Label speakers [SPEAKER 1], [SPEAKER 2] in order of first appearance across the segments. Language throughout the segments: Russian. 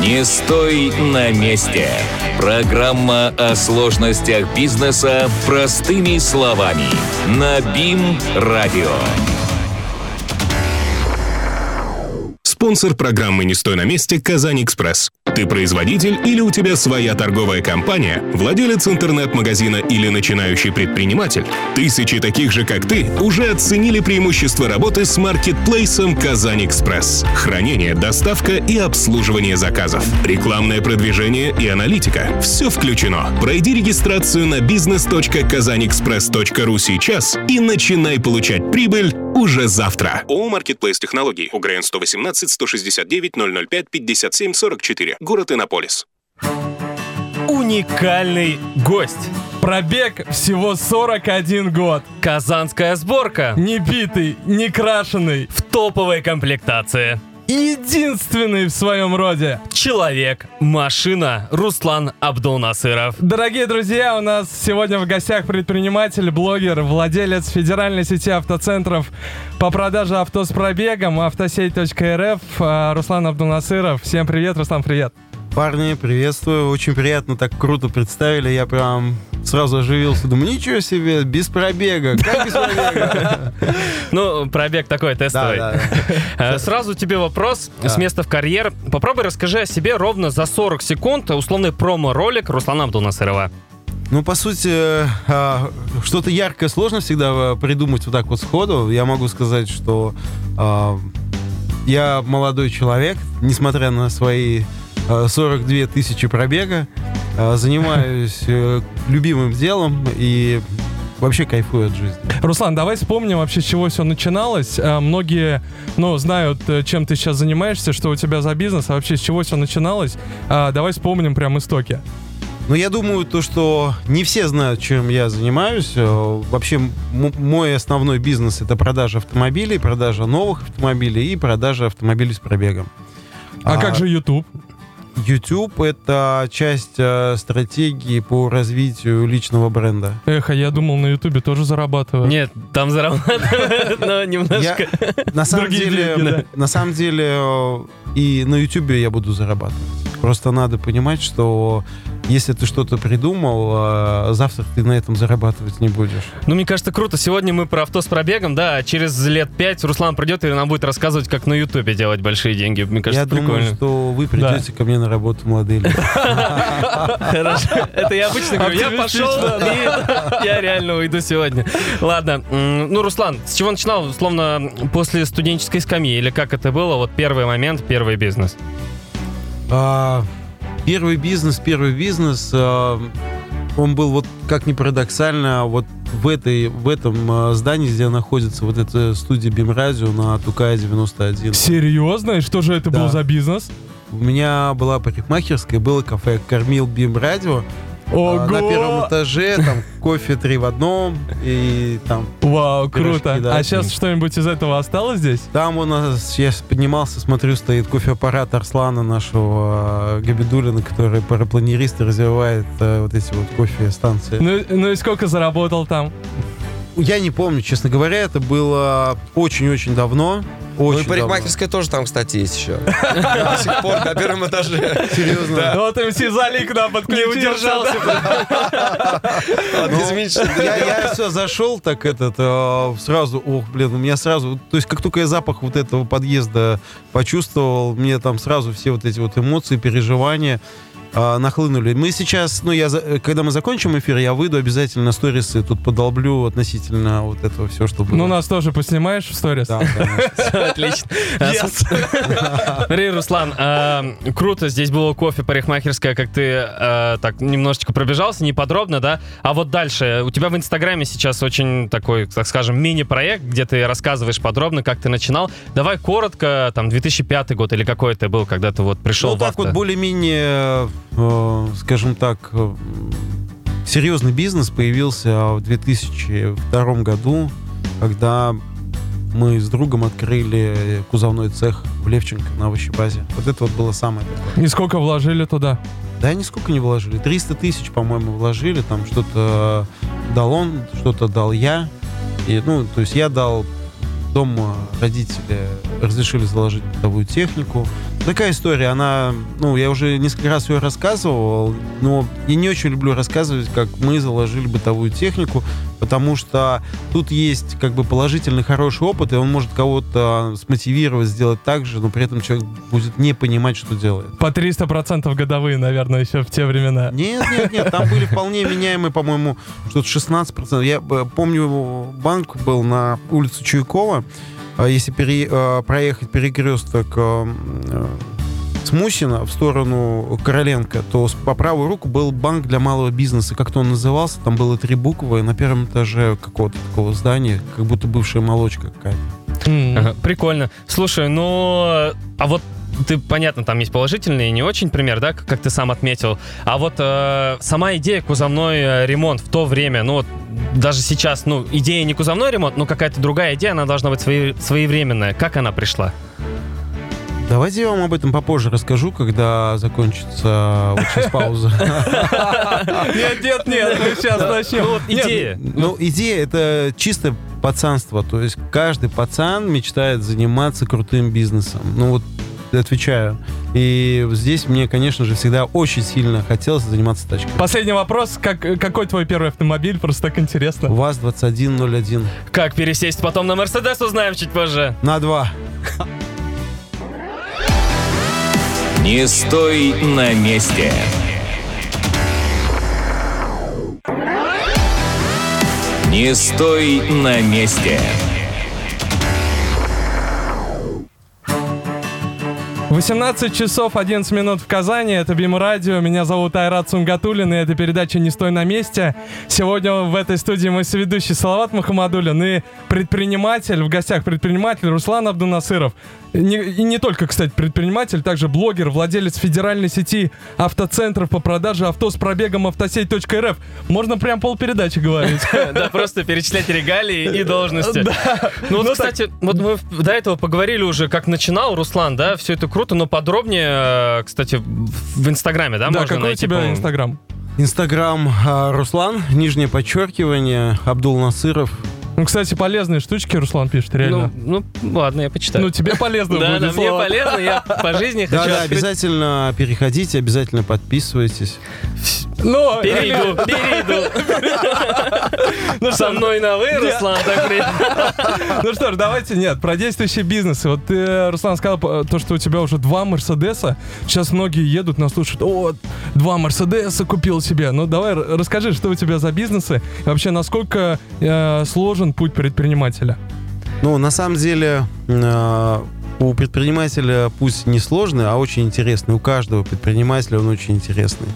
[SPEAKER 1] Не стой на месте. Программа о сложностях бизнеса простыми словами. На БИМ-радио.
[SPEAKER 2] Спонсор программы «Не стой на месте» «Казань-Экспресс». Ты производитель или у тебя своя торговая компания, владелец интернет-магазина или начинающий предприниматель? Тысячи таких же, как ты, уже оценили преимущества работы с маркетплейсом «Казань-Экспресс». Хранение, доставка и обслуживание заказов. Рекламное продвижение и аналитика. Все включено. Пройди регистрацию на business.kazanexpress.ru сейчас и начинай получать прибыль уже завтра. ООО «Маркетплейс Технологий». УГРН 118 169 005 57 44. Город Иннополис.
[SPEAKER 3] Уникальный гость.
[SPEAKER 4] Пробег всего 41 год.
[SPEAKER 3] Казанская сборка.
[SPEAKER 4] Не битый, не крашеный.
[SPEAKER 3] В топовой комплектации.
[SPEAKER 4] Единственный в своем роде.
[SPEAKER 3] Человек, машина, Руслан Абдулнасыров.
[SPEAKER 4] Дорогие друзья, у нас сегодня в гостях предприниматель, блогер, владелец федеральной сети автоцентров по продаже авто с пробегом, автосеть.рф, а, Руслан Абдулнасыров. Всем привет, Руслан, привет.
[SPEAKER 5] Парни, приветствую. Очень приятно, так круто представили. Я прям сразу оживился. Думаю, ничего себе, без пробега. Как без пробега?
[SPEAKER 3] Ну, пробег такой тестовый. Э, Сразу тебе вопрос с места в карьер. Попробуй расскажи о себе ровно за 40 секунд условный промо-ролик Руслана Абдулнасырова.
[SPEAKER 5] Ну, по сути, а, что-то яркое сложно всегда а, придумать вот так вот сходу. Я могу сказать, что а, я молодой человек, несмотря на свои а, 42 тысячи пробега, занимаюсь э, любимым делом и вообще кайфую от жизни.
[SPEAKER 4] Руслан, давай вспомним вообще, с чего все начиналось. А, Многие, ну, знают, э, чем ты сейчас занимаешься, что у тебя за бизнес, а вообще с чего все начиналось. А, Давай вспомним прям истоки.
[SPEAKER 5] Но я думаю, то, что не все знают, чем я занимаюсь. Э, Вообще, мой основной бизнес это продажа автомобилей, продажа новых автомобилей и продажа автомобилей с пробегом.
[SPEAKER 4] А, как же YouTube?
[SPEAKER 5] YouTube это часть э, стратегии по развитию личного бренда.
[SPEAKER 4] Эх, а я думал, на YouTube тоже зарабатываю.
[SPEAKER 3] Нет, там зарабатывают, но немножко...
[SPEAKER 5] На самом деле, на самом деле и на YouTube я буду зарабатывать. Просто надо понимать, что если ты что-то придумал, э, завтра ты на этом зарабатывать не будешь.
[SPEAKER 3] Ну, мне кажется, круто. Сегодня мы про авто с пробегом, да, а через лет пять Руслан придет и нам будет рассказывать, как на Ютубе делать большие деньги. Мне кажется,
[SPEAKER 5] Я думаю,
[SPEAKER 3] прикольно.
[SPEAKER 5] что вы придете ко мне на работу, молодые люди.
[SPEAKER 3] Хорошо. Это я обычно говорю. Я пошел, и я реально уйду сегодня. Ладно. Ну, Руслан, с чего начинал? Условно, после студенческой скамьи? Или как это было? Вот первый момент, первый бизнес.
[SPEAKER 5] Первый бизнес, первый бизнес, а, он был вот как ни парадоксально, вот в, этой, в этом а, здании, где находится вот эта студия Бимрадио на Тукая 91.
[SPEAKER 4] Серьезно? И что же это
[SPEAKER 5] Да.
[SPEAKER 4] был за бизнес?
[SPEAKER 5] У меня была парикмахерская, было кафе, кормил Бимрадио.
[SPEAKER 4] Ого!
[SPEAKER 5] А, На первом этаже, там кофе три в одном, и там
[SPEAKER 4] Вау,
[SPEAKER 5] Пирожки,
[SPEAKER 4] круто.
[SPEAKER 5] да.
[SPEAKER 4] А сейчас что-нибудь из этого осталось здесь?
[SPEAKER 5] Там у нас, я поднимался, смотрю, стоит кофеаппарат Арслана, нашего э, Габидулина, который парапланерист и развивает э, вот эти вот кофе-станции.
[SPEAKER 4] Ну, ну и сколько заработал там?
[SPEAKER 5] Я не помню, честно говоря, это было очень-очень давно.
[SPEAKER 6] Ну
[SPEAKER 5] Очень
[SPEAKER 6] и парикмахерская тоже там, кстати, есть еще. До сих пор на первом этаже.
[SPEAKER 5] давно. Серьезно.
[SPEAKER 4] Вот МС Залик нам подключился.
[SPEAKER 3] Не удержался.
[SPEAKER 5] Я, я все зашел так этот э, сразу, ох, блин, у меня сразу, то есть как только я запах вот этого подъезда почувствовал, мне там сразу все вот эти вот эмоции, переживания э, нахлынули. Мы сейчас, ну я, за- когда мы закончим эфир, я выйду обязательно на сторисы, тут подолблю относительно вот этого все, что было.
[SPEAKER 4] Ну, нас тоже поснимаешь в сторис?
[SPEAKER 5] Да.
[SPEAKER 3] Отлично. А, Смотри, Руслан, а, круто, здесь было кофе, парикмахерская, как ты а, так немножечко пробежался, не подробно, да? А вот дальше, у тебя в Инстаграме сейчас очень такой, так скажем, мини-проект, где ты рассказываешь подробно, как ты начинал. Давай коротко, там, 2005 год или какой это был, когда ты вот пришел
[SPEAKER 5] Ну, так вот более-менее, скажем так, э, серьезный бизнес появился в 2002 году, когда мы с другом открыли кузовной цех в Левченко на овощебазе. Вот это вот было самое такое.
[SPEAKER 4] И сколько вложили туда?
[SPEAKER 5] Да, нисколько не вложили. 300 тысяч, по-моему, вложили. Там что-то дал он, что-то дал я. И, ну, то есть я дал дома родители разрешили заложить бытовую технику. Такая история, она, ну, я уже несколько раз ее рассказывал, но я не очень люблю рассказывать, как мы заложили бытовую технику, потому что тут есть как бы положительный хороший опыт, и он может кого-то смотивировать сделать так же, но при этом человек будет не понимать, что делает.
[SPEAKER 4] По 300% годовые, наверное, еще в те времена.
[SPEAKER 5] Нет, нет, нет, там были вполне меняемые, по-моему, что-то 16%. Я э, помню, банк был на улице Чуйкова, если пере, э, проехать перекресток э, э, с Мусина в сторону Короленко, то по правую руку был банк для малого бизнеса. Как-то он назывался, там было три буквы, на первом этаже какого-то такого здания, как будто бывшая молочка какая-то.
[SPEAKER 4] М.
[SPEAKER 3] Ага, прикольно. Слушай, ну, а вот ты, понятно, там есть положительный и не очень пример, да, как ты сам отметил. А вот э, сама идея кузовной э, ремонт в то время, ну вот даже сейчас, ну, идея не кузовной ремонт, но какая-то другая идея, она должна быть свои- своевременная. Как она пришла?
[SPEAKER 5] Давайте я вам об этом попозже расскажу, когда закончится вот сейчас пауза.
[SPEAKER 4] Нет, нет, нет, мы сейчас начнем.
[SPEAKER 3] Ну, идея.
[SPEAKER 5] Ну, идея это чисто пацанство. То есть каждый пацан мечтает заниматься крутым бизнесом. Ну вот отвечаю. И здесь мне, конечно же, всегда очень сильно хотелось заниматься тачкой.
[SPEAKER 4] Последний вопрос. Как, какой твой первый автомобиль? Просто так интересно.
[SPEAKER 5] ВАЗ-2101.
[SPEAKER 3] Как пересесть потом на Мерседес, узнаем чуть позже.
[SPEAKER 5] На два.
[SPEAKER 1] Не стой на месте. Не стой на месте.
[SPEAKER 4] 18 часов 11 минут в Казани. Это Бим Радио. Меня зовут Айрат Сунгатулин, и это передача «Не стой на месте». Сегодня в этой студии мой соведущий Салават Махамадулин и предприниматель, в гостях предприниматель Руслан Абдунасыров. Не- и не только, кстати, предприниматель, также блогер, владелец федеральной сети автоцентров по продаже авто с пробегом автосеть.рф. Можно прям полпередачи говорить.
[SPEAKER 3] Да, просто перечислять регалии и должности. Ну вот, кстати, вот мы до этого поговорили уже, как начинал Руслан, да, все это круто, но подробнее, э, кстати, в Инстаграме, да,
[SPEAKER 4] Да,
[SPEAKER 3] можно
[SPEAKER 4] какой у
[SPEAKER 3] найти,
[SPEAKER 4] тебя
[SPEAKER 3] по-моему?
[SPEAKER 4] Инстаграм?
[SPEAKER 5] Инстаграм а, Руслан, нижнее подчеркивание, Абдул Насыров.
[SPEAKER 4] Ну, кстати, полезные штучки Руслан пишет, реально.
[SPEAKER 3] Ну, ну, ладно, я почитаю.
[SPEAKER 4] Ну, тебе полезно
[SPEAKER 3] да,
[SPEAKER 4] будет,
[SPEAKER 3] да, мне
[SPEAKER 4] Салават.
[SPEAKER 3] полезно, я по жизни хочу открыть-
[SPEAKER 5] обязательно переходите, обязательно подписывайтесь.
[SPEAKER 4] Ну,
[SPEAKER 3] Перейду, перейду.
[SPEAKER 4] Ну
[SPEAKER 3] Со мной на вы, Руслан, так при-
[SPEAKER 4] ну что ж, давайте, нет, про действующие бизнесы. Вот ты, Руслан, сказал э, то, что у тебя уже два Мерседеса. Сейчас многие едут, нас слушают. О, два Мерседеса купил себе. Ну, давай р- расскажи, что у тебя за бизнесы. И вообще, насколько э, сложен путь предпринимателя?
[SPEAKER 5] Ну, на самом деле, э, у предпринимателя пусть не сложный, а очень интересный. У каждого предпринимателя он очень интересный.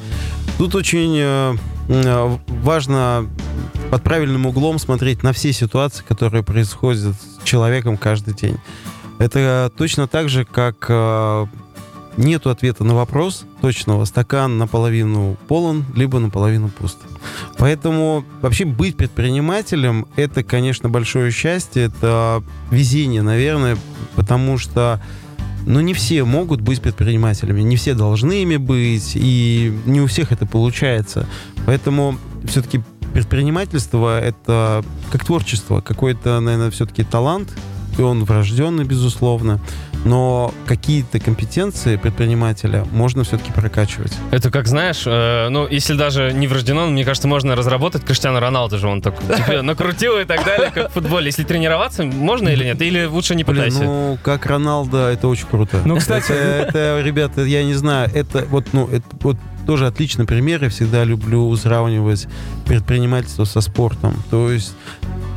[SPEAKER 5] Тут очень э, э, важно под правильным углом смотреть на все ситуации, которые происходят с человеком каждый день. Это точно так же, как нету ответа на вопрос точного. Стакан наполовину полон, либо наполовину пуст. Поэтому вообще быть предпринимателем — это, конечно, большое счастье, это везение, наверное, потому что ну, не все могут быть предпринимателями, не все должны ими быть, и не у всех это получается. Поэтому все-таки предпринимательство — это как творчество, какой-то, наверное, все-таки талант, и он врожденный, безусловно, но какие-то компетенции предпринимателя можно все-таки прокачивать.
[SPEAKER 3] Это как знаешь, э, ну, если даже не врождено, мне кажется, можно разработать Криштиану Роналду же, он так тебе накрутил и так далее, как в футболе. Если тренироваться, можно или нет? Или лучше не
[SPEAKER 5] Блин,
[SPEAKER 3] пытайся?
[SPEAKER 5] ну, как Роналдо, это очень круто.
[SPEAKER 4] Ну, кстати-
[SPEAKER 5] Это, это, ребята, я не знаю, это вот, ну, это вот тоже отличный пример. Я всегда люблю сравнивать предпринимательство со спортом. То есть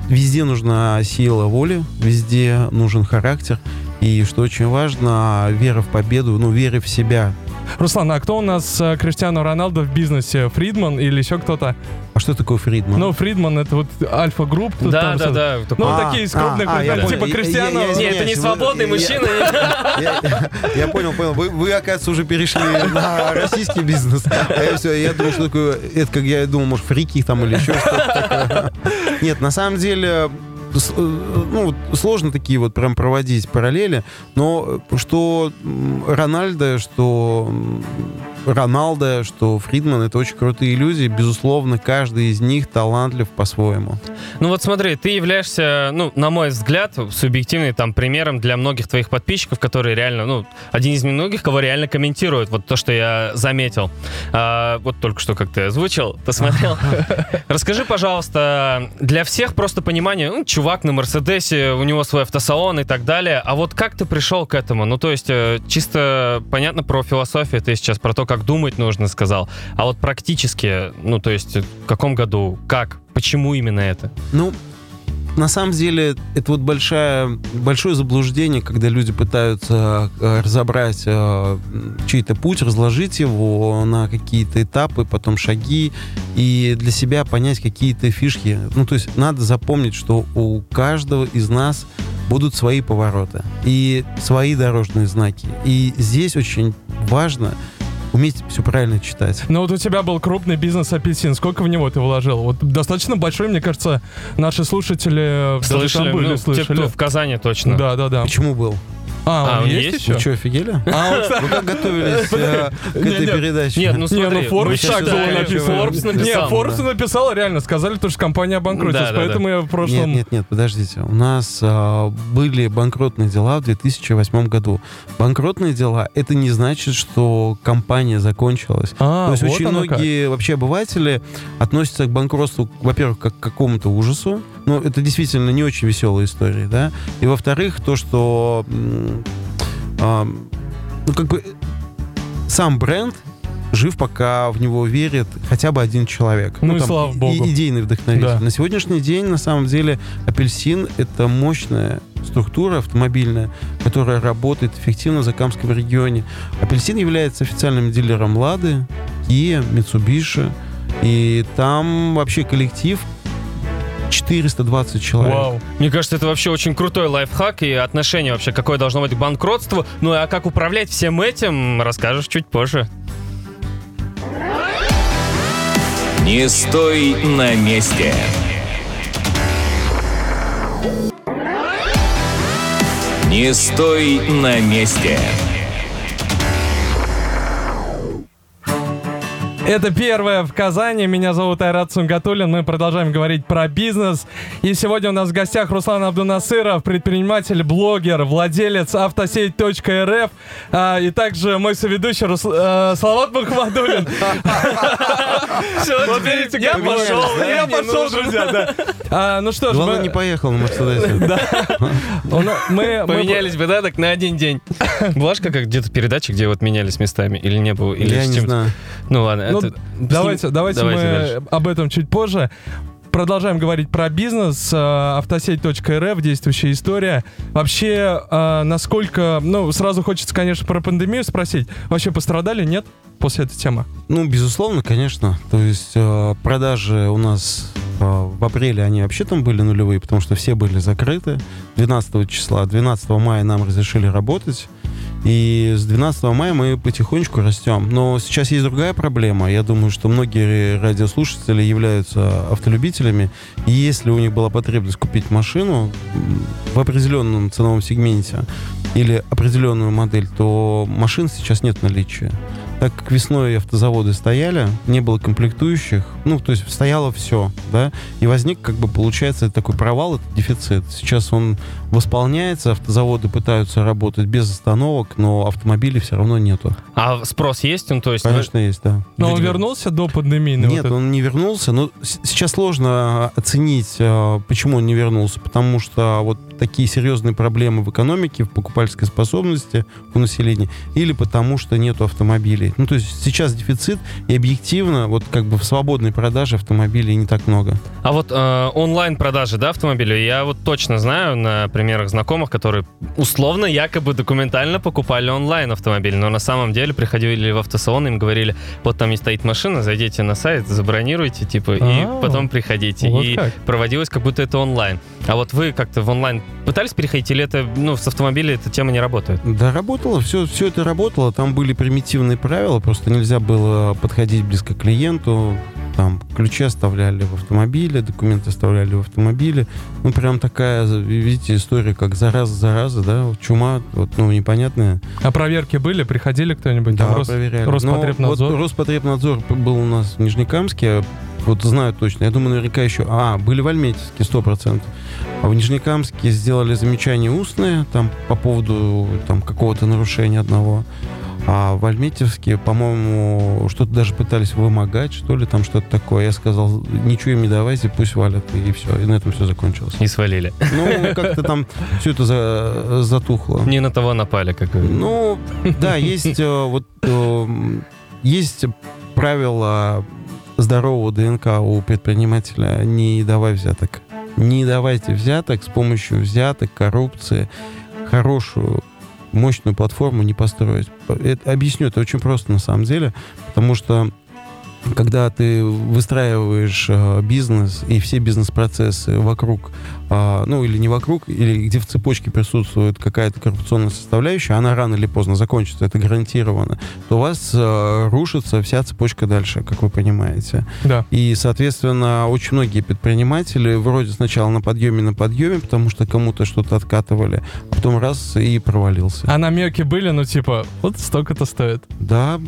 [SPEAKER 5] везде нужна сила воли, везде нужен характер. И что очень важно, вера в победу, ну, вера в себя.
[SPEAKER 4] Руслан, а кто у нас э, Криштиану Роналдо в бизнесе? Фридман или еще кто-то?
[SPEAKER 5] А что такое Фридман?
[SPEAKER 4] Ну, Фридман это вот Альфа-групп.
[SPEAKER 3] Да,
[SPEAKER 4] там
[SPEAKER 3] да, да.
[SPEAKER 4] Ну,
[SPEAKER 5] А,
[SPEAKER 4] такие из крупных,
[SPEAKER 5] а, а, я
[SPEAKER 4] ребят,
[SPEAKER 5] понял.
[SPEAKER 4] типа Криштиану.
[SPEAKER 5] я- я
[SPEAKER 3] Не, это не свободный
[SPEAKER 5] вы-
[SPEAKER 3] мужчина.
[SPEAKER 5] Я, я- я понял, понял. Вы, вы, оказывается, уже перешли на российский бизнес. А я все, я думал, что такое, это как я думал, может, фрики там или еще что-то такое. Нет, на самом деле, ну, вот сложно такие вот прям проводить параллели, но что Рональдо, что м, Роналдо, что Фридман — это очень крутые люди. Безусловно, каждый из них талантлив по-своему.
[SPEAKER 3] Ну вот смотри, ты являешься, ну, на мой взгляд, субъективный там примером для многих твоих подписчиков, которые реально, ну, один из немногих, кого реально комментируют. Вот то, что я заметил. А, вот только что как ты озвучил, посмотрел. Расскажи, пожалуйста, для всех просто понимание, ну, чувак на Мерседесе, у него свой автосалон и так далее. А вот как ты пришел к этому? Ну, то есть, э, чисто понятно про философию, ты сейчас про то, как думать нужно, сказал. А вот практически, ну, то есть, в каком году, как, почему именно это?
[SPEAKER 5] Ну, на самом деле, это вот большая, большое заблуждение, когда люди пытаются э, разобрать э, чей-то путь, разложить его на какие-то этапы, потом шаги, и для себя понять какие-то фишки. Ну, то есть надо запомнить, что у каждого из нас будут свои повороты и свои дорожные знаки. И здесь очень важно уметь все правильно читать.
[SPEAKER 4] Ну вот у тебя был крупный бизнес апельсин. Сколько в него ты вложил? Вот достаточно большой, мне кажется, наши слушатели даже
[SPEAKER 3] Слышали,
[SPEAKER 4] там были,
[SPEAKER 3] ну, те,
[SPEAKER 4] слышали.
[SPEAKER 3] кто в Казани точно.
[SPEAKER 4] Да, да, да.
[SPEAKER 5] Почему был?
[SPEAKER 4] А,
[SPEAKER 3] А,
[SPEAKER 4] он
[SPEAKER 3] он
[SPEAKER 4] есть,
[SPEAKER 3] есть?
[SPEAKER 4] еще?
[SPEAKER 5] Вы что, офигели?
[SPEAKER 4] А,
[SPEAKER 5] Вы как готовились э, к этой передаче?
[SPEAKER 3] Нет, ну смотри,
[SPEAKER 4] ну так было
[SPEAKER 3] считаем,
[SPEAKER 4] написано.
[SPEAKER 3] Forbes написал.
[SPEAKER 5] Да.
[SPEAKER 4] написал, реально, сказали, то, что компания обанкротилась, поэтому я в прошлом...
[SPEAKER 5] Нет, нет, нет, подождите. У нас а, были банкротные дела в 2008 году. Банкротные дела, это не значит, что компания закончилась.
[SPEAKER 4] А,
[SPEAKER 5] То есть очень многие вообще обыватели относятся к банкротству, во-первых, как к какому-то ужасу. Ну, это действительно не очень веселая история, да. И во-вторых, то, что а, ну, как бы сам бренд жив, пока в него верит хотя бы один человек.
[SPEAKER 4] Ну и
[SPEAKER 5] там,
[SPEAKER 4] слава
[SPEAKER 5] и-
[SPEAKER 4] богу.
[SPEAKER 5] идейный вдохновитель.
[SPEAKER 4] Да.
[SPEAKER 5] На сегодняшний день, на самом деле, апельсин — это мощная структура автомобильная, которая работает эффективно в Закамском регионе. Апельсин является официальным дилером Лады, Kia, Mitsubishi. И там вообще коллектив 420 человек.
[SPEAKER 4] Вау.
[SPEAKER 3] Мне кажется, это вообще очень крутой лайфхак и отношение вообще, какое должно быть к банкротству. Ну а как управлять всем этим, расскажешь чуть позже.
[SPEAKER 1] Не стой на месте. Не стой на месте.
[SPEAKER 4] Это первое в Казани. Меня зовут Айрат Сунгатуллин. Мы продолжаем говорить про бизнес. И сегодня у нас в гостях Руслан Абдунасыров, предприниматель, блогер, владелец автосеть.рф. А, и также мой соведущий Рус... э, Салават видите, я пошел, я пошел, друзья. А, Ну что ж,
[SPEAKER 5] Главное, не поехал на Мерседесе.
[SPEAKER 4] у на- мы...
[SPEAKER 3] Поменялись бы, да, так на один день. Была же как где-то передача, где вот менялись местами, или не было? Или
[SPEAKER 5] Я не знаю.
[SPEAKER 3] Ну ладно,
[SPEAKER 4] Ну,
[SPEAKER 3] это...
[SPEAKER 4] Давайте, давайте,
[SPEAKER 3] Давайте
[SPEAKER 4] мы
[SPEAKER 3] дальше.
[SPEAKER 4] об этом чуть позже. Продолжаем говорить про бизнес. Э, Автосеть.рф, действующая история. Вообще, э, насколько... Ну, сразу хочется, конечно, про пандемию спросить. Вообще пострадали, нет? После этой темы.
[SPEAKER 5] Ну, безусловно, конечно. То есть э, продажи у нас в апреле, они вообще там были нулевые, потому что все были закрыты. 12 числа, 12 мая нам разрешили работать. И с 12 мая мы потихонечку растем. Но сейчас есть другая проблема. Я думаю, что многие радиослушатели являются автолюбителями. И если у них была потребность купить машину в определенном ценовом сегменте или определенную модель, то машин сейчас нет в наличии. Так как весной автозаводы стояли, не было комплектующих, ну, то есть стояло все, да, и возник, как бы, получается, такой провал, это дефицит. Сейчас он восполняется, автозаводы пытаются работать без остановок, но автомобилей все равно нету.
[SPEAKER 3] А спрос есть? Ну, то есть...
[SPEAKER 5] Конечно, есть, да.
[SPEAKER 4] Но он вернулся до пандемийной?
[SPEAKER 5] Нет,
[SPEAKER 4] вот
[SPEAKER 5] он не вернулся. Но с- сейчас сложно оценить, э, почему он не вернулся. Потому что вот такие серьезные проблемы в экономике, в покупательской способности у населения, или потому что нету автомобилей. Ну, то есть сейчас дефицит, и объективно, вот как бы в свободной продаже автомобилей не так много.
[SPEAKER 3] А вот э, онлайн-продажи, да, автомобилей, я вот точно знаю на примерах знакомых, которые условно, якобы документально покупали онлайн автомобиль, но на самом деле приходили в автосалон, им говорили, вот там не стоит машина, зайдите на сайт, забронируйте, типа,
[SPEAKER 4] А,
[SPEAKER 3] и потом приходите.
[SPEAKER 4] вот
[SPEAKER 3] и
[SPEAKER 4] как.
[SPEAKER 3] проводилось как будто это онлайн. А вот вы как-то в онлайн пытались переходить, или это, ну, с автомобиля эта тема не работает?
[SPEAKER 5] Да, работало, все, все это работало. Там были примитивные правила, просто нельзя было подходить близко к клиенту. там ключи оставляли в автомобиле, документы оставляли в автомобиле. Ну, прям такая, видите, история, как зараза, зараза, да, чума, вот, ну, непонятная.
[SPEAKER 4] А проверки были? Приходили кто-нибудь?
[SPEAKER 5] Да,
[SPEAKER 4] Там Рос-
[SPEAKER 5] проверяли.
[SPEAKER 4] Роспотребнадзор?
[SPEAKER 5] Ну, вот Роспотребнадзор был у нас в Нижнекамске, вот знаю точно. Я думаю, наверняка еще... А, были в Альметьевске, 100%. А в Нижнекамске сделали замечание устное там по поводу там, какого-то нарушения одного. А в Альметьевске, по-моему, что-то даже пытались вымогать, что ли, там что-то такое. Я сказал, ничего им не давайте, пусть валят, и все. И на этом все закончилось.
[SPEAKER 3] И свалили.
[SPEAKER 5] Ну, как-то там все это за- затухло.
[SPEAKER 3] Не на того напали, как говорится.
[SPEAKER 5] Ну, да, есть э, вот э, есть правило здорового ДНК у предпринимателя не давай взяток. Не давайте взяток с помощью взяток, коррупции, хорошую мощную платформу не построить. Это, объясню, это очень просто на самом деле, потому что когда ты выстраиваешь э, бизнес и все бизнес-процессы вокруг, а, ну или не вокруг, или где в цепочке присутствует какая-то коррупционная составляющая, она рано или поздно закончится, это гарантированно, то у вас э, рушится вся цепочка дальше, как вы понимаете.
[SPEAKER 4] Да.
[SPEAKER 5] И, соответственно, очень многие предприниматели вроде сначала на подъеме, на подъеме, потому что кому-то что-то откатывали, а потом раз и провалился.
[SPEAKER 4] А намеки были, ну типа, вот столько-то стоит.
[SPEAKER 5] Да,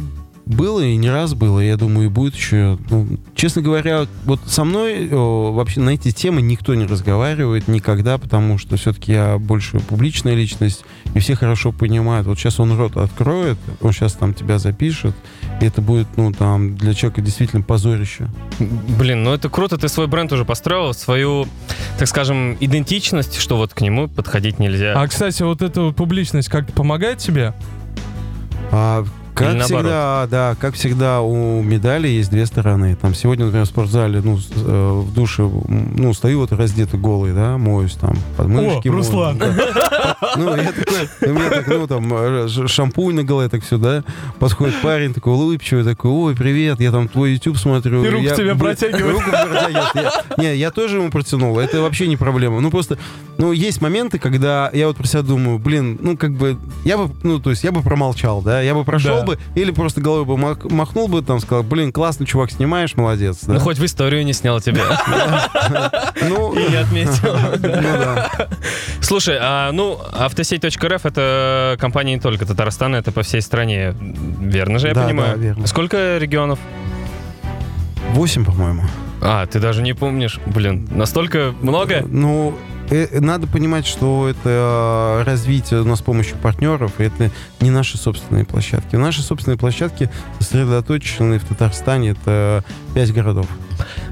[SPEAKER 5] было и не раз было, я думаю, и будет еще. Ну, честно говоря, вот со мной о, вообще на эти темы никто не разговаривает никогда, потому что все-таки я больше публичная личность, и все хорошо понимают. Вот сейчас он рот откроет, он сейчас там тебя запишет, и это будет, ну, там, для человека действительно позорище.
[SPEAKER 3] Блин, ну это круто, ты свой бренд уже построил, свою, так скажем, идентичность, что вот к нему подходить нельзя.
[SPEAKER 4] А, кстати, вот эта вот публичность как-то помогает тебе?
[SPEAKER 5] А как
[SPEAKER 3] Или наоборот?
[SPEAKER 5] всегда, да, как всегда у медали есть две стороны. Там сегодня, например, в спортзале, ну, э, в душе, ну, стою вот раздетый голый, да, моюсь там, подмышки.
[SPEAKER 4] О,
[SPEAKER 5] мою,
[SPEAKER 4] Руслан.
[SPEAKER 5] да. Ну, я такой, у меня так, ну, там, э, шампунь на голове, так все, да, подходит парень такой улыбчивый, такой, ой, привет, я там твой YouTube смотрю.
[SPEAKER 4] И руку
[SPEAKER 5] Я-
[SPEAKER 4] тебе протягивает.
[SPEAKER 5] Руку протягивает. Я- Не, я тоже ему протянул, это вообще не проблема. Ну, просто, ну, есть моменты, когда я вот про себя думаю, блин, ну, как бы, я бы, ну, то есть, я бы промолчал, да, я бы прошел
[SPEAKER 4] Да.
[SPEAKER 5] Бы, или просто головой бы мах- махнул бы, там, сказал, блин, классный чувак, снимаешь, молодец, да.
[SPEAKER 3] Ну хоть в историю не снял тебя.
[SPEAKER 5] Ну,
[SPEAKER 3] И не отметил.
[SPEAKER 5] ну.
[SPEAKER 3] Слушай, а, ну, автосеть.рф это компания не только Татарстана, это по всей стране. Верно же, я понимаю? Сколько регионов?
[SPEAKER 5] Восемь, по-моему.
[SPEAKER 3] А, ты даже не помнишь. Блин, настолько много?
[SPEAKER 5] Ну, надо понимать, что это э, развитие у нас с помощью партнеров, и это не наши собственные площадки. Наши собственные площадки сосредоточены в Татарстане, это пять городов.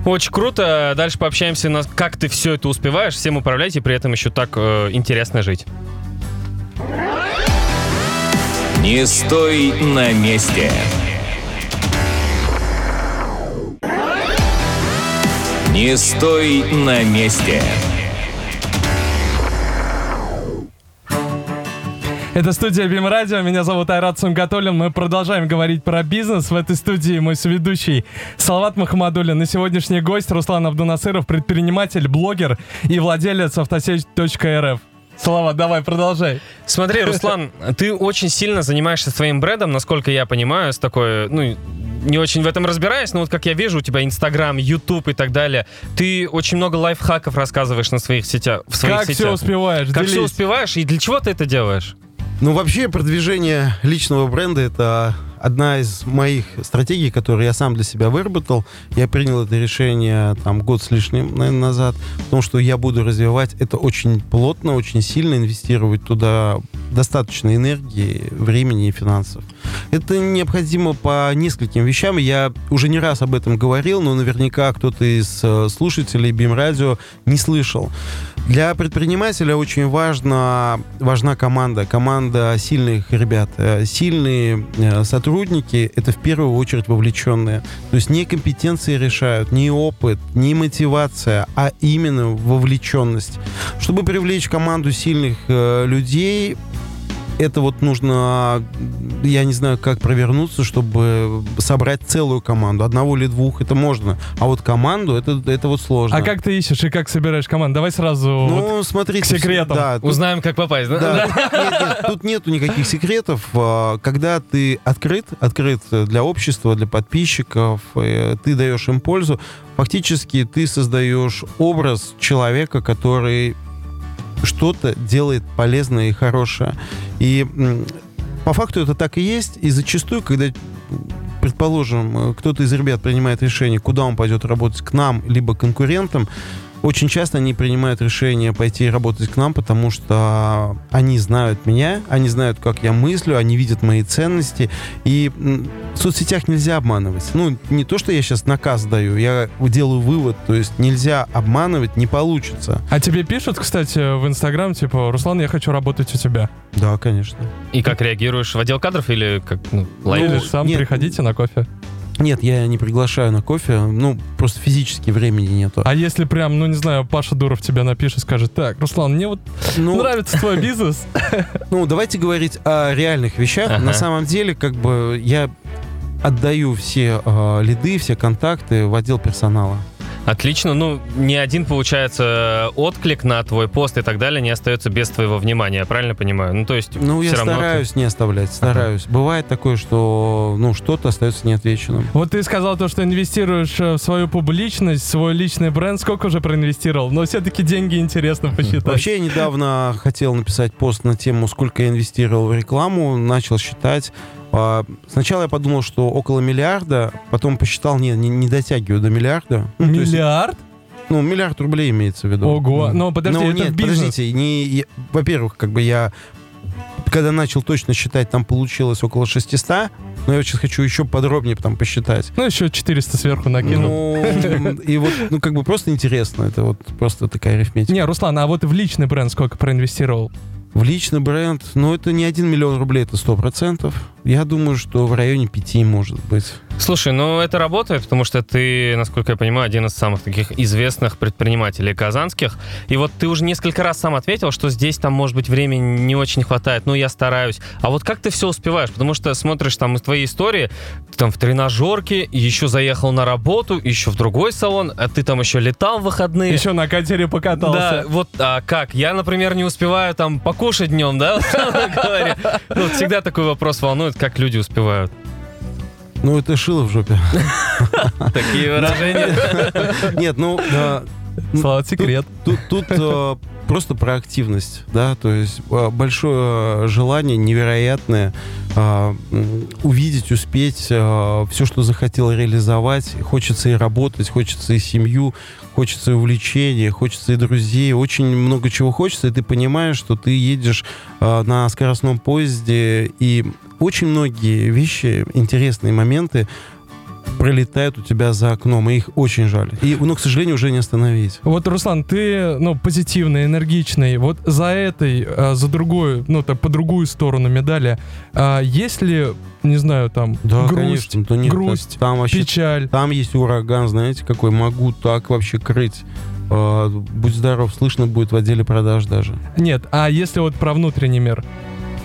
[SPEAKER 3] Очень круто. Дальше пообщаемся, на как ты все это успеваешь, всем управлять и при этом еще так э, интересно жить.
[SPEAKER 1] Не стой на месте. Не стой на месте.
[SPEAKER 4] Это студия Бим Радио. Меня зовут Айрат Сунгатуллин. Мы продолжаем говорить про бизнес. В этой студии мой соведущий Салават Махамадуллин. И сегодняшний гость Руслан Абдунасыров, предприниматель, блогер и владелец автосеть.рф. Салават, давай, продолжай.
[SPEAKER 3] Смотри, Руслан, ты очень сильно занимаешься своим брендом, насколько я понимаю, с такой, ну, не очень в этом разбираюсь, но вот как я вижу, у тебя Инстаграм, Ютуб и так далее. Ты очень много лайфхаков рассказываешь на своих сетях, в своих
[SPEAKER 4] как все
[SPEAKER 3] сетях.
[SPEAKER 4] успеваешь?
[SPEAKER 3] Как все
[SPEAKER 4] Делись.
[SPEAKER 3] успеваешь и для чего ты это делаешь?
[SPEAKER 5] Ну, вообще, продвижение личного бренда — это одна из моих стратегий, которые я сам для себя выработал. Я принял это решение там год с лишним, наверное, назад, том, что я буду развивать это очень плотно, очень сильно, инвестировать туда достаточно энергии, времени и финансов. Это необходимо по нескольким вещам. Я уже не раз об этом говорил, но наверняка кто-то из э, слушателей BIM радио не слышал. Для предпринимателя очень важно, важна команда, команда сильных ребят. Э, Сильные э, сотрудники — это в первую очередь вовлеченные. То есть не компетенции решают, не опыт, не мотивация, а именно вовлеченность. Чтобы привлечь команду сильных людей, это вот нужно, я не знаю, как провернуться, чтобы собрать целую команду. Одного или двух это можно, а вот команду это, это вот сложно.
[SPEAKER 4] А как ты ищешь и как собираешь команду? Давай сразу
[SPEAKER 5] Ну,
[SPEAKER 4] вот
[SPEAKER 5] смотрите.
[SPEAKER 4] к секретам.
[SPEAKER 5] Да, тут-
[SPEAKER 3] Узнаем, как попасть, да?
[SPEAKER 5] да, тут нет, нет, тут нету никаких секретов. А, Когда ты открыт, открыт для общества, для подписчиков, э, ты даешь им пользу, фактически ты создаешь образ человека, который что-то делает полезное и хорошее. И по факту это так и есть. И зачастую, когда предположим, э, кто-то из ребят принимает решение, куда он пойдет работать к нам, либо конкурентам, очень часто они принимают решение пойти работать к нам, потому что они знают меня, они знают, как я мыслю, они видят мои ценности. И в соцсетях нельзя обманывать. Ну, не то, что я сейчас наказ даю, я делаю вывод, то есть нельзя обманывать, не получится.
[SPEAKER 4] А тебе пишут, кстати, в Инстаграм, типа, Руслан, я хочу работать у тебя.
[SPEAKER 5] Да, конечно.
[SPEAKER 3] И как реагируешь? В отдел кадров или как ну, лайк?
[SPEAKER 4] Или сам
[SPEAKER 5] нет.
[SPEAKER 4] приходите на кофе.
[SPEAKER 5] Нет, я не приглашаю на кофе, ну, просто физически времени нету.
[SPEAKER 4] А если прям, ну не знаю, Паша Дуров тебя напишет, скажет, так, Руслан, мне вот
[SPEAKER 5] Ну,
[SPEAKER 4] нравится твой бизнес.
[SPEAKER 5] Ну, давайте говорить о реальных вещах.
[SPEAKER 3] Ага.
[SPEAKER 5] На самом деле, как бы я отдаю все э, лиды, все контакты в отдел персонала.
[SPEAKER 3] Отлично. Ну, ни один, получается, отклик на твой пост и так далее не остается без твоего внимания, я правильно понимаю? Ну, то есть,
[SPEAKER 5] Ну, я
[SPEAKER 3] равно ты-
[SPEAKER 5] стараюсь не оставлять, стараюсь. Бывает такое, что ну что-то остается неотвеченным.
[SPEAKER 4] Вот ты сказал то, что инвестируешь э, в свою публичность, свой личный бренд. Сколько уже проинвестировал? Но все-таки деньги интересно посчитать.
[SPEAKER 5] Вообще, я недавно хотел написать пост на тему, сколько я инвестировал в рекламу, начал считать. А, Сначала я подумал, что около миллиарда, потом посчитал, не, не, не дотягиваю до миллиарда. Ну, есть,
[SPEAKER 4] Миллиард?
[SPEAKER 5] ну, миллиард рублей имеется в виду.
[SPEAKER 4] Ого. Но подожди,
[SPEAKER 5] Ну,
[SPEAKER 4] это
[SPEAKER 5] нет,
[SPEAKER 4] бизнес.
[SPEAKER 5] подождите, не, во-первых, как бы я, когда начал точно считать, там получилось около 600, но я сейчас хочу еще подробнее там посчитать.
[SPEAKER 4] Ну, еще 400 сверху накинул.
[SPEAKER 5] Ну, и вот, ну, как бы просто интересно, это вот просто такая арифметика.
[SPEAKER 4] Не, Руслан, а вот в личный бренд сколько проинвестировал?
[SPEAKER 5] В личный бренд, ну, это не 1 миллион рублей, это 100%. Я думаю, что в районе 5 может быть.
[SPEAKER 3] Слушай, ну это работает, потому что ты, насколько я понимаю, один из самых таких известных предпринимателей казанских. И вот ты уже несколько раз сам ответил, что здесь там, может быть, времени не очень хватает. Ну, я стараюсь. А вот как ты все успеваешь? Потому что смотришь там из твоей истории, ты там в тренажерке, еще заехал на работу, еще в другой салон, а ты там еще летал в выходные.
[SPEAKER 4] Еще на катере
[SPEAKER 3] Да,
[SPEAKER 4] покатался.
[SPEAKER 3] вот а как? Я, например, не успеваю там покушать днем, да. Ну, вот всегда такой вопрос волнует, как люди успевают.
[SPEAKER 5] Ну, это шило в жопе.
[SPEAKER 3] Такие выражения.
[SPEAKER 5] Нет, ну,
[SPEAKER 4] Слава секрет.
[SPEAKER 5] Тут, тут э, просто про активность, да, то есть э, большое желание невероятное э, увидеть, успеть все, что захотел реализовать. Хочется и работать, хочется и семью, хочется и увлечения, хочется и друзей, очень много чего хочется, и ты понимаешь, что ты едешь э, на скоростном поезде, и очень многие вещи, интересные моменты пролетают у тебя за окном, и их очень жаль. И, ну, к сожалению, уже не остановить.
[SPEAKER 4] Вот, Руслан, ты, ну, позитивный, энергичный. Вот за этой, а, за другую, ну, так, по другую сторону медали, а, есть ли, не знаю, там,
[SPEAKER 5] Да,
[SPEAKER 4] грусть,
[SPEAKER 5] конечно. то нет,
[SPEAKER 4] грусть,
[SPEAKER 5] там вообще
[SPEAKER 4] печаль?
[SPEAKER 5] Там есть ураган, знаете, какой могу так вообще крыть. Э, будь здоров, слышно будет в отделе продаж даже.
[SPEAKER 4] Нет, а если вот про внутренний мир?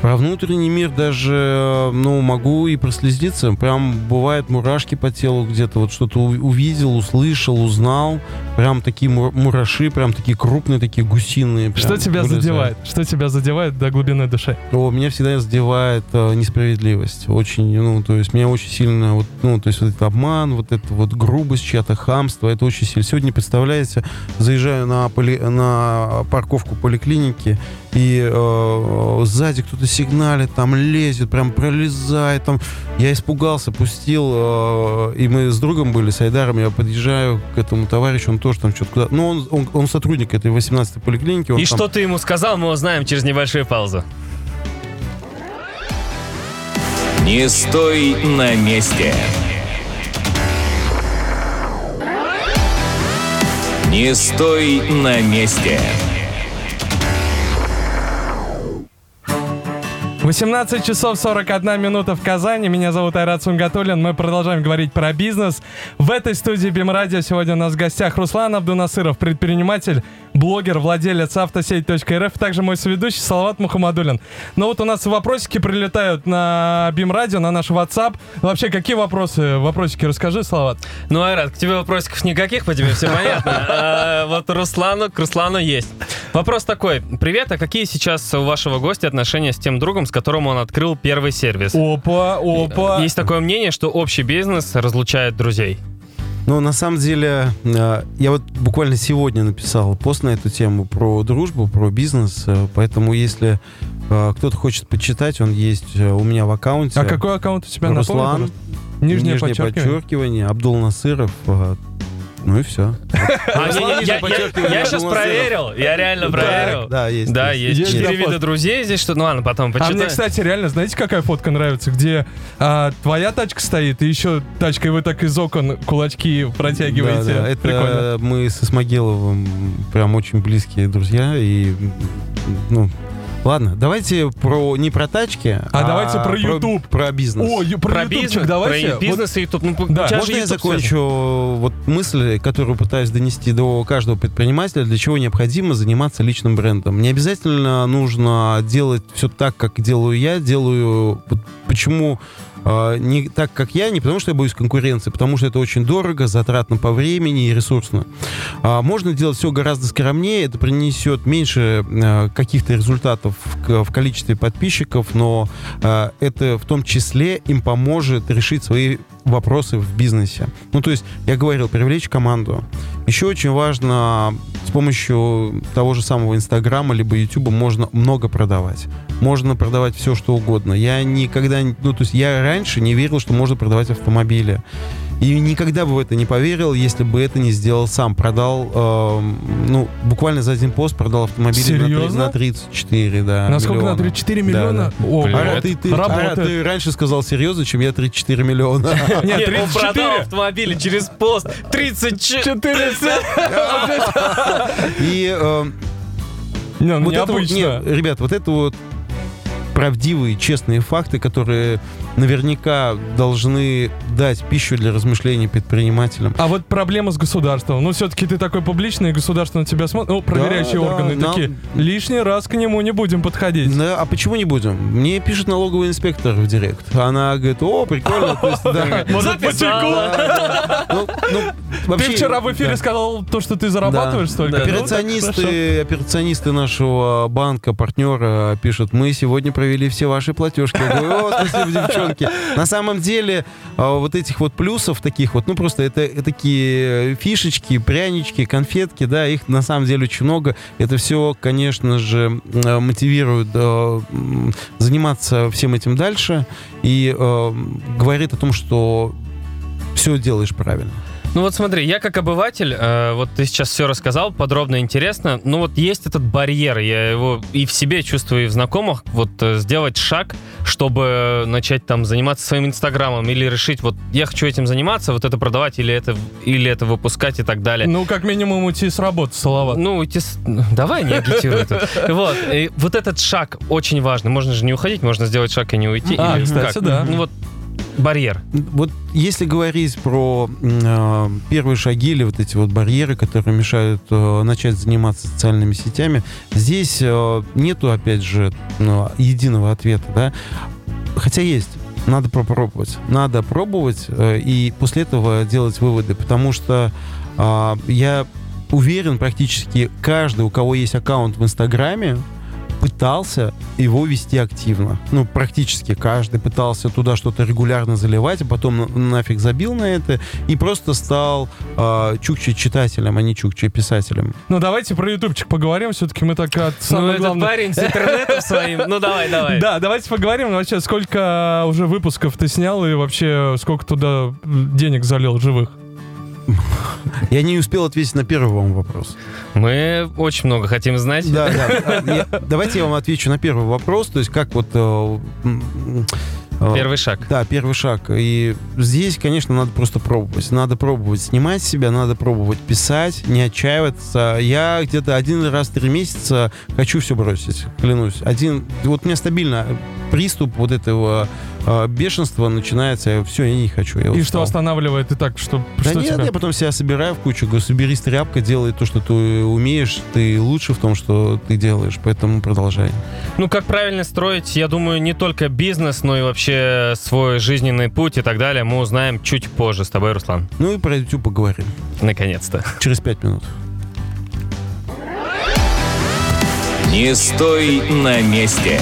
[SPEAKER 5] Про внутренний мир даже, э, ну, могу и прослезиться. Прям бывает мурашки по телу где-то. Вот что-то увидел, услышал, узнал. Прям такие мур- мураши, прям такие крупные, такие гусиные.
[SPEAKER 4] Что тебя
[SPEAKER 5] вылезают.
[SPEAKER 4] задевает? Что тебя задевает до глубины души?
[SPEAKER 5] О, меня всегда задевает э, несправедливость. Очень, ну, то есть меня очень сильно, вот, ну, то есть вот этот обман, вот это вот грубость чья-то, хамство, это очень сильно. Сегодня, представляете, заезжаю на, поли- на парковку поликлиники, и э, сзади кто-то сигналит, там лезет, прям пролезает, там. Я испугался, пустил, э, и мы с другом были, с Айдаром, я подъезжаю к этому товарищу, он тоже там что-то куда Ну, он, он, он сотрудник этой 18-й поликлиники. Он
[SPEAKER 3] И
[SPEAKER 5] там-
[SPEAKER 3] что ты ему сказал, мы узнаем через небольшую паузу.
[SPEAKER 1] Не стой на месте. Не стой на месте.
[SPEAKER 4] 18 часов 41 минута в Казани. Меня зовут Айрат Сунгатуллин. Мы продолжаем говорить про бизнес. В этой студии Бимрадио сегодня у нас в гостях Руслан Абдунасыров, предприниматель, блогер, владелец автосеть.рф, также мой соведущий Салават Мухаммадулин. Ну вот у нас вопросики прилетают на Бимрадио, на наш WhatsApp. Вообще, какие вопросы? Вопросики расскажи, Салават.
[SPEAKER 3] Ну, Айрат, к тебе вопросиков никаких, по тебе все понятно. А вот Руслану, к Руслану есть. Вопрос такой. Привет, а какие сейчас у вашего гостя отношения с тем другом, с которым он открыл первый сервис?
[SPEAKER 4] Опа, опа.
[SPEAKER 3] Есть такое мнение, что общий бизнес разлучает друзей.
[SPEAKER 5] Ну, на самом деле, э, я вот буквально сегодня написал пост на эту тему про дружбу, про бизнес, э, поэтому если э, кто-то хочет почитать, он есть э, у меня в аккаунте.
[SPEAKER 4] А какой аккаунт у тебя?
[SPEAKER 5] Руслан,
[SPEAKER 4] пожалуйста. Нижнее, подчеркивание.
[SPEAKER 5] подчеркивание, Абдул Насыров. Ну и все.
[SPEAKER 3] А, я, сейчас проверил, я реально проверил.
[SPEAKER 5] Да, есть.
[SPEAKER 3] Да, есть четыре вида друзей здесь, что... Ну ладно, потом
[SPEAKER 4] А
[SPEAKER 3] почитаю.
[SPEAKER 4] мне, кстати, реально, знаете, какая фотка нравится? Где а, твоя тачка стоит, и еще тачка, и вы так из окон кулачки протягиваете.
[SPEAKER 5] Это
[SPEAKER 4] Прикольно.
[SPEAKER 5] мы с Исмагиловым прям очень близкие друзья. И, ну, ладно, давайте про не про тачки,
[SPEAKER 4] А давайте про YouTube.
[SPEAKER 5] Про бизнес.
[SPEAKER 4] О, ю- про,
[SPEAKER 3] про
[SPEAKER 4] ютубчик
[SPEAKER 3] бизнес,
[SPEAKER 4] давайте.
[SPEAKER 3] про
[SPEAKER 4] Вот-
[SPEAKER 3] бизнес и YouTube. Ну,
[SPEAKER 4] Да.
[SPEAKER 5] Можно
[SPEAKER 3] же
[SPEAKER 5] я
[SPEAKER 3] YouTube
[SPEAKER 5] закончу
[SPEAKER 3] связан.
[SPEAKER 5] вот мысль, которую пытаюсь донести до каждого предпринимателя, для чего необходимо заниматься личным брендом. Не обязательно нужно делать все так, как делаю я, делаю... вот Почему не так, как я, не потому что я боюсь конкуренции, потому что это очень дорого, затратно по времени и ресурсно. А, можно делать все гораздо скромнее, это принесет меньше э, каких-то результатов в, количестве подписчиков, но это в том числе им поможет решить свои вопросы в бизнесе. Ну, то есть, я говорил, привлечь команду. Еще очень важно с помощью того же самого Инстаграма либо Ютуба можно много продавать. Можно продавать все, что угодно. Я никогда... Ну, то есть, я раньше не верил, что можно продавать автомобили. И никогда бы в это не поверил, если бы это не сделал сам. Продал, эм, ну, буквально за один пост продал автомобили на,
[SPEAKER 4] Серьезно?
[SPEAKER 5] на 34, да.
[SPEAKER 4] Насколько на
[SPEAKER 5] миллиона.
[SPEAKER 4] 34
[SPEAKER 5] Да,
[SPEAKER 4] миллиона?
[SPEAKER 5] да.
[SPEAKER 4] О,
[SPEAKER 3] Блин,
[SPEAKER 5] А, ты, ты,
[SPEAKER 4] работает.
[SPEAKER 5] а, ты раньше сказал серьезно, чем я 34 миллиона.
[SPEAKER 4] Нет,
[SPEAKER 3] Нет, он
[SPEAKER 4] 34.
[SPEAKER 3] продал автомобили через пост 34.
[SPEAKER 4] 400.
[SPEAKER 5] И э,
[SPEAKER 4] Не, ну
[SPEAKER 5] вот это вот,
[SPEAKER 4] необычно.
[SPEAKER 5] нет, ребят, вот это вот правдивые, честные факты, которые наверняка должны дать пищу для размышлений предпринимателям.
[SPEAKER 4] А вот проблема с государством. Ну, все-таки ты такой публичный, и государство на тебя смотрит. Ну, проверяющие
[SPEAKER 5] да,
[SPEAKER 4] органы
[SPEAKER 5] нам-
[SPEAKER 4] такие. Лишний раз к нему не будем подходить.
[SPEAKER 5] Да, а почему не будем? Мне пишет налоговый инспектор в директ. Она говорит, о, прикольно. да.
[SPEAKER 3] Записала.
[SPEAKER 5] Ну, ну,
[SPEAKER 4] Ты
[SPEAKER 5] вообще,
[SPEAKER 4] вчера в эфире
[SPEAKER 5] да.
[SPEAKER 4] сказал то, что ты зарабатываешь
[SPEAKER 5] Да.
[SPEAKER 4] столько. Ну, так хорошо.
[SPEAKER 5] Операционисты, операционисты нашего банка, партнера пишут, мы сегодня провели все ваши платежки. Я говорю, о, спасибо, девчонки. На самом деле, а, вот этих вот плюсов таких вот, ну просто это, такие фишечки, прянички, конфетки, да, их на самом деле очень много. Это все, конечно же, э, мотивирует э, заниматься всем этим дальше и э, говорит о том, что все делаешь правильно.
[SPEAKER 3] Ну вот смотри, я как обыватель, э, вот ты сейчас все рассказал, подробно интересно, ну вот есть этот барьер, я его и в себе чувствую, и в знакомых, вот э, сделать шаг, чтобы начать там заниматься своим инстаграмом или решить, вот я хочу этим заниматься, вот это продавать или это, или это выпускать и так далее.
[SPEAKER 4] Ну, как минимум уйти с работы, Салават.
[SPEAKER 3] Ну, уйти с- давай не агитируй тут. Вот, вот этот шаг очень важный. Можно же не уходить, можно сделать шаг и не уйти.
[SPEAKER 4] А, кстати, да.
[SPEAKER 3] Ну вот барьер.
[SPEAKER 5] Вот если говорить про э, первые шаги или вот эти вот барьеры, которые мешают э, начать заниматься социальными сетями, здесь э, нету, опять же, ну, единого ответа, да. Хотя есть. Надо попробовать. Надо пробовать э, и после этого делать выводы, потому что э, я уверен, практически каждый, у кого есть аккаунт в Инстаграме, пытался его вести активно. Ну, практически каждый пытался туда что-то регулярно заливать, а потом на- нафиг забил на это и просто стал э, чукче-читателем, а не чукче-писателем.
[SPEAKER 4] Ну, давайте про ютубчик поговорим. Все-таки мы так от
[SPEAKER 3] Ну,
[SPEAKER 4] самого
[SPEAKER 3] этот
[SPEAKER 4] главного-
[SPEAKER 3] парень с интернетом своим. Ну, давай, давай.
[SPEAKER 4] Да, давайте поговорим вообще, сколько уже выпусков ты снял и вообще сколько туда денег залил живых.
[SPEAKER 5] Я не успел ответить на первый вам вопрос.
[SPEAKER 3] Мы очень много хотим знать.
[SPEAKER 5] Да, да. Я- давайте я вам отвечу на первый вопрос. То есть как вот...
[SPEAKER 3] Первый шаг.
[SPEAKER 5] Да, первый шаг. И здесь, конечно, надо просто пробовать. Надо пробовать снимать себя, надо пробовать писать, не отчаиваться. Я где-то один раз в три месяца хочу все бросить, клянусь. Один, вот у меня стабильно приступ вот этого э, бешенства начинается, все, я не хочу. Я
[SPEAKER 4] И
[SPEAKER 5] устал.
[SPEAKER 4] что останавливает? Ты так, что,
[SPEAKER 5] Да
[SPEAKER 4] что
[SPEAKER 5] нет,
[SPEAKER 4] тебя?
[SPEAKER 5] я потом себя собираю в кучу, говорю, соберись тряпка, делай то, что ты умеешь, ты лучше в том, что ты делаешь, поэтому продолжай.
[SPEAKER 3] Ну, как правильно строить, я думаю, не только бизнес, но и вообще свой жизненный путь и так далее, мы узнаем чуть позже с тобой, Руслан.
[SPEAKER 5] Ну и про YouTube поговорим
[SPEAKER 3] Наконец-то.
[SPEAKER 5] через пять минут.
[SPEAKER 1] Не стой на месте.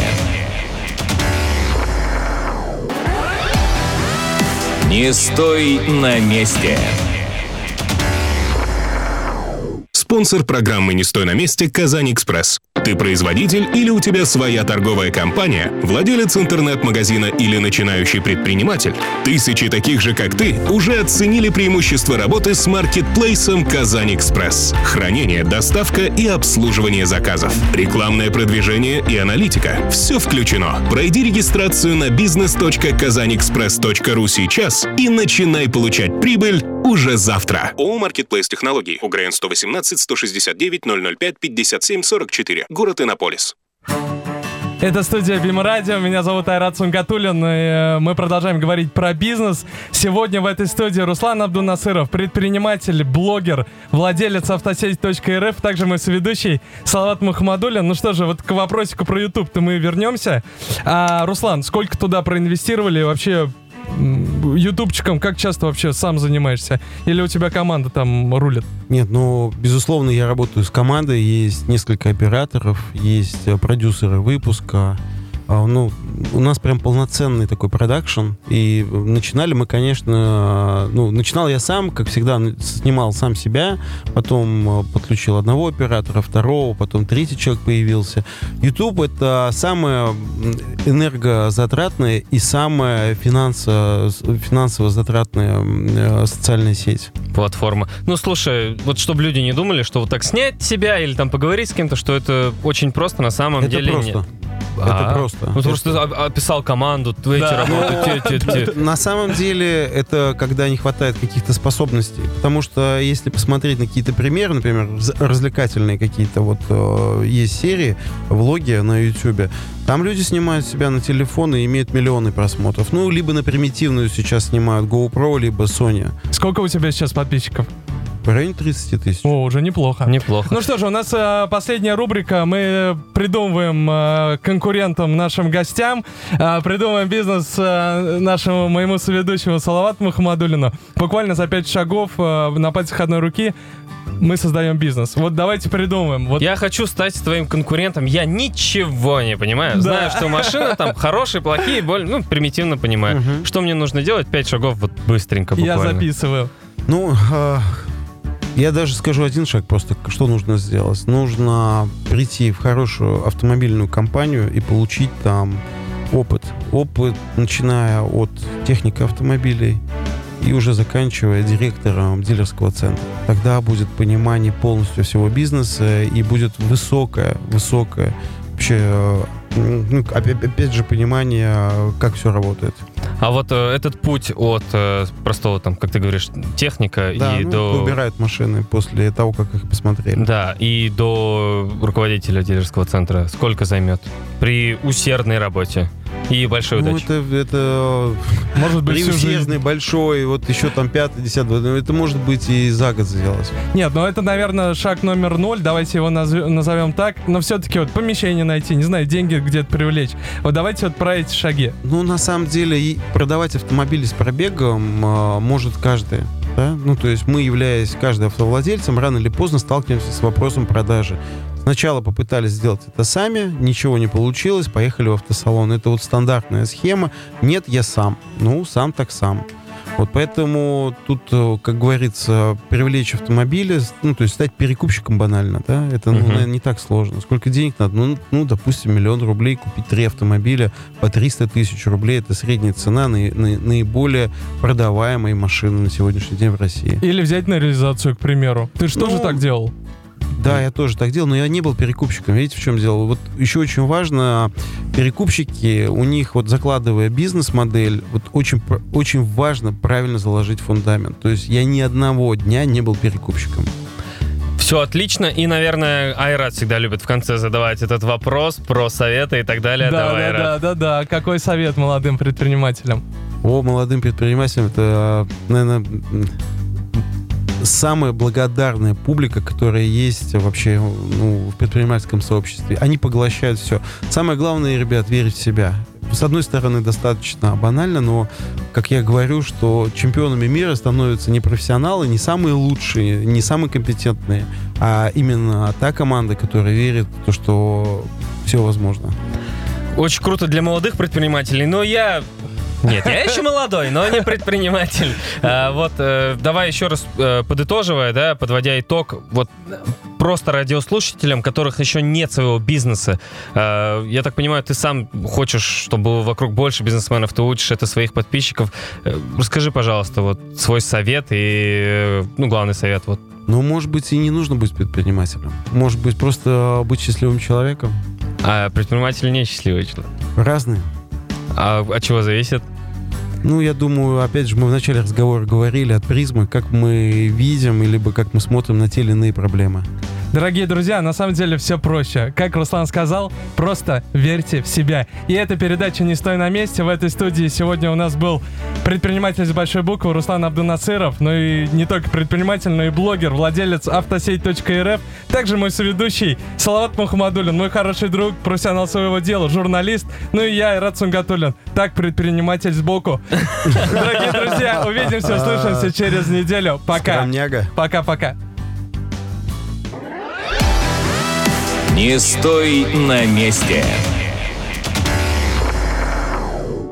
[SPEAKER 1] Не стой на месте.
[SPEAKER 2] Спонсор программы «Не стой на месте» «Казань Экспресс». Ты производитель или у тебя своя торговая компания, владелец интернет-магазина или начинающий предприниматель? Тысячи таких же, как ты, уже оценили преимущества работы с маркетплейсом «Казань Экспресс». Хранение, доставка и обслуживание заказов. Рекламное продвижение и аналитика. Все включено. Пройди регистрацию на business.kazanexpress.ru сейчас и начинай получать прибыль уже завтра. ООО «Маркетплейс Технологий». УГРН 118 169 005 57 44. Город Иннополис.
[SPEAKER 4] Это студия Бим Радио. Меня зовут Айрат Сунгатулин. И э, мы продолжаем говорить про бизнес. Сегодня в этой студии Руслан Абдунасыров, предприниматель, блогер, владелец автосеть.рф. Также мой соведущий Салават Мухаммадулин. Ну что же, вот к вопросику про YouTube-то мы вернемся. А, Руслан, сколько туда проинвестировали? Вообще, ютубчиком как часто вообще сам занимаешься? Или у тебя команда там рулит?
[SPEAKER 5] Нет, ну, безусловно, я работаю с командой, есть несколько операторов, есть э, продюсеры выпуска. А, Ну, у нас прям полноценный такой продакшн. И начинали мы, конечно, ну, начинал я сам, как всегда, снимал сам себя, потом э, подключил одного оператора, второго, потом третий человек появился. YouTube — это самая м, энергозатратная и самая финансово, финансово затратная э, социальная сеть.
[SPEAKER 3] Платформа. Ну, слушай, вот чтобы люди не думали, что вот так снять себя или там поговорить с кем-то, что это очень просто, на самом
[SPEAKER 5] Это
[SPEAKER 3] деле
[SPEAKER 5] просто.
[SPEAKER 3] нет.
[SPEAKER 5] Это
[SPEAKER 3] А,
[SPEAKER 5] просто.
[SPEAKER 3] Ну, ты просто о- описал команду, эти
[SPEAKER 4] Да.
[SPEAKER 3] работы, те, те, те.
[SPEAKER 5] На самом деле это когда не хватает каких-то способностей. Потому что если посмотреть на какие-то примеры, например, развлекательные какие-то вот э, есть серии, влоги на YouTube, там люди снимают себя на телефон и имеют миллионы просмотров. Ну, либо на примитивную сейчас снимают GoPro, либо Sony.
[SPEAKER 4] Сколько у тебя сейчас подписчиков?
[SPEAKER 5] В районе 30 тысяч.
[SPEAKER 4] О, уже неплохо.
[SPEAKER 3] Неплохо.
[SPEAKER 4] Ну что же, у нас э, последняя рубрика. Мы придумываем э, конкурентам, нашим гостям, э, придумываем бизнес э, нашему моему соведущему Салавату Мухаммадулину. Буквально за пять шагов э, на пальцах одной руки мы создаем бизнес. Вот давайте придумаем. Вот
[SPEAKER 3] Я хочу стать твоим конкурентом. Я ничего не понимаю.
[SPEAKER 4] Да.
[SPEAKER 3] Знаю, что машины там хорошие, плохие, боль, ну, примитивно понимаю.
[SPEAKER 5] Мгм.
[SPEAKER 3] Что мне нужно делать? Пять шагов вот быстренько
[SPEAKER 4] я
[SPEAKER 3] буквально.
[SPEAKER 4] записываю.
[SPEAKER 5] Ну, э, я даже скажу один шаг просто, что нужно сделать. Нужно прийти в хорошую автомобильную компанию и получить там опыт. Опыт, начиная от техники автомобилей и уже заканчивая директором дилерского центра. Тогда будет понимание полностью всего бизнеса и будет высокое, высокое вообще, э, ну, опять, же, понимание, как все работает.
[SPEAKER 3] А вот э, этот путь от э, простого, там, как ты говоришь, техника
[SPEAKER 5] Да,
[SPEAKER 3] и
[SPEAKER 5] ну,
[SPEAKER 3] до...
[SPEAKER 5] убирают машины после того, как их посмотрели.
[SPEAKER 3] Да, и до руководителя дилерского центра сколько займет при усердной работе и большой
[SPEAKER 5] Ну,
[SPEAKER 3] удаче?
[SPEAKER 5] это, это
[SPEAKER 4] Может быть, всю жизнь.
[SPEAKER 5] большой, вот еще там пятый, десятый, ну, это может быть и за год сделать.
[SPEAKER 4] Нет, ну это, наверное, шаг номер ноль. Давайте его назовем так. Но все-таки вот помещение найти, не знаю, деньги где-то привлечь. Вот давайте вот про эти шаги.
[SPEAKER 5] Ну, на самом деле, и продавать автомобили с пробегом а, может каждый. Да? Ну, то есть мы, являясь каждый автовладельцем, рано или поздно сталкиваемся с вопросом продажи. Сначала попытались сделать это сами, ничего не получилось, поехали в автосалон. Это вот стандартная схема. Нет, я сам. Ну, сам так сам. Вот поэтому тут, э, как говорится, привлечь автомобили, ну, то есть стать перекупщиком банально, да, это, ну,
[SPEAKER 3] Мгм.
[SPEAKER 5] наверное, не так сложно. Сколько денег надо? Ну, ну, допустим, миллион рублей, купить три автомобиля по 300 тысяч рублей, это средняя цена на, на- наиболее продаваемой машины на сегодняшний день в России.
[SPEAKER 4] Или взять на реализацию, к примеру. Ты же тоже
[SPEAKER 5] Ну,
[SPEAKER 4] так делал?
[SPEAKER 5] Да, я тоже так делал, но я не был перекупщиком. Видите, в чем дело? Вот еще очень важно, перекупщики, у них вот закладывая бизнес-модель, вот очень, очень важно правильно заложить фундамент. То есть я ни одного дня не был перекупщиком.
[SPEAKER 3] Все отлично. И, наверное, Айрат всегда любит в конце задавать этот вопрос про советы и так далее.
[SPEAKER 4] Да,
[SPEAKER 3] Давай,
[SPEAKER 4] да,
[SPEAKER 3] Айрат.
[SPEAKER 4] да, да, да. Какой совет молодым предпринимателям?
[SPEAKER 5] О, молодым предпринимателям, это, наверное, самая благодарная публика, которая есть вообще ну, в предпринимательском сообществе. Они поглощают все. Самое главное, ребят, верить в себя. С одной стороны, достаточно банально, но, как я говорю, что чемпионами мира становятся не профессионалы, не самые лучшие, не самые компетентные, а именно та команда, которая верит в то, что все возможно.
[SPEAKER 3] Очень круто для молодых предпринимателей, но я... Нет, я еще молодой, но не предприниматель. А, вот, э, давай еще раз э, подытоживая, да, подводя итог, вот просто радиослушателям, которых еще нет своего бизнеса. э, я так понимаю, ты сам хочешь, чтобы было вокруг больше бизнесменов, ты учишь это своих подписчиков. Э, расскажи, пожалуйста, вот свой совет и, э, ну, главный совет, вот.
[SPEAKER 5] Но, может быть, и не нужно быть предпринимателем. Может быть, просто быть счастливым человеком.
[SPEAKER 3] А предприниматель не счастливый человек.
[SPEAKER 5] Разные.
[SPEAKER 3] А от чего зависит?
[SPEAKER 5] Ну, я думаю, опять же, мы в начале разговора говорили от призмы, как мы видим, либо как мы смотрим на те или иные проблемы.
[SPEAKER 4] Дорогие друзья, на самом деле все проще. Как Руслан сказал, просто верьте в себя. И эта передача «Не стой на месте». В этой студии сегодня у нас был предприниматель с большой буквы Руслан Абдунасыров, ну и не только предприниматель, но и блогер, владелец автосеть.рф. Также мой соведущий Салават Мухаммадулин, мой хороший друг, профессионал своего дела, журналист. Ну и я, Айрат Сунгатулин, так предприниматель сбоку. Дорогие друзья, увидимся, услышимся через неделю. Пока. Пока-пока.
[SPEAKER 1] Не стой на месте.